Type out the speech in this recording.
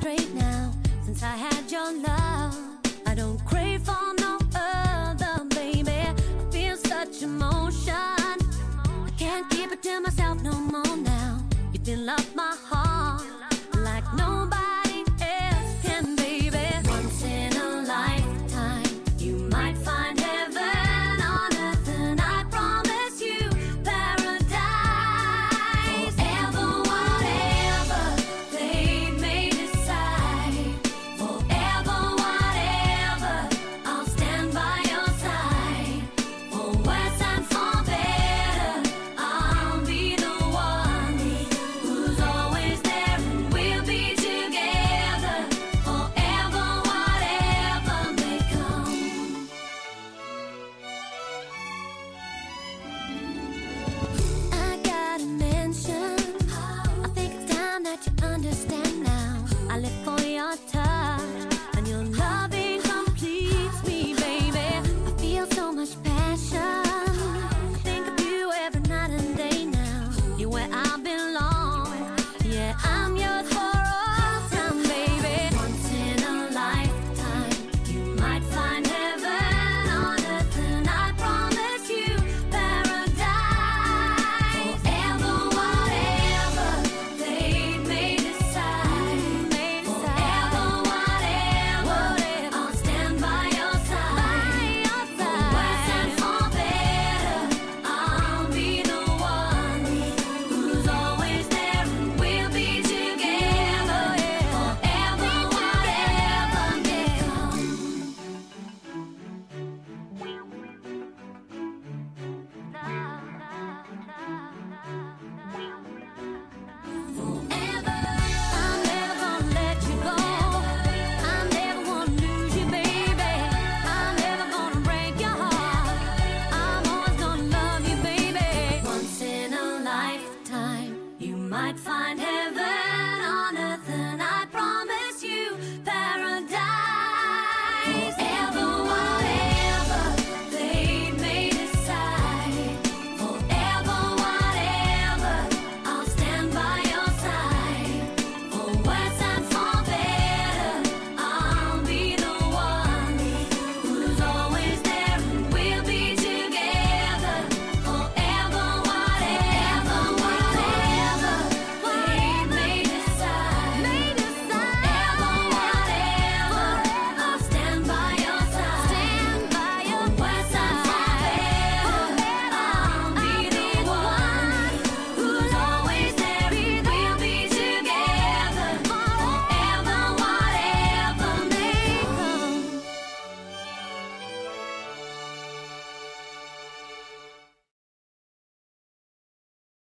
straight now. Since I had your love, I don't crave for no other, baby. I feel such emotion. I can't keep it to myself no more.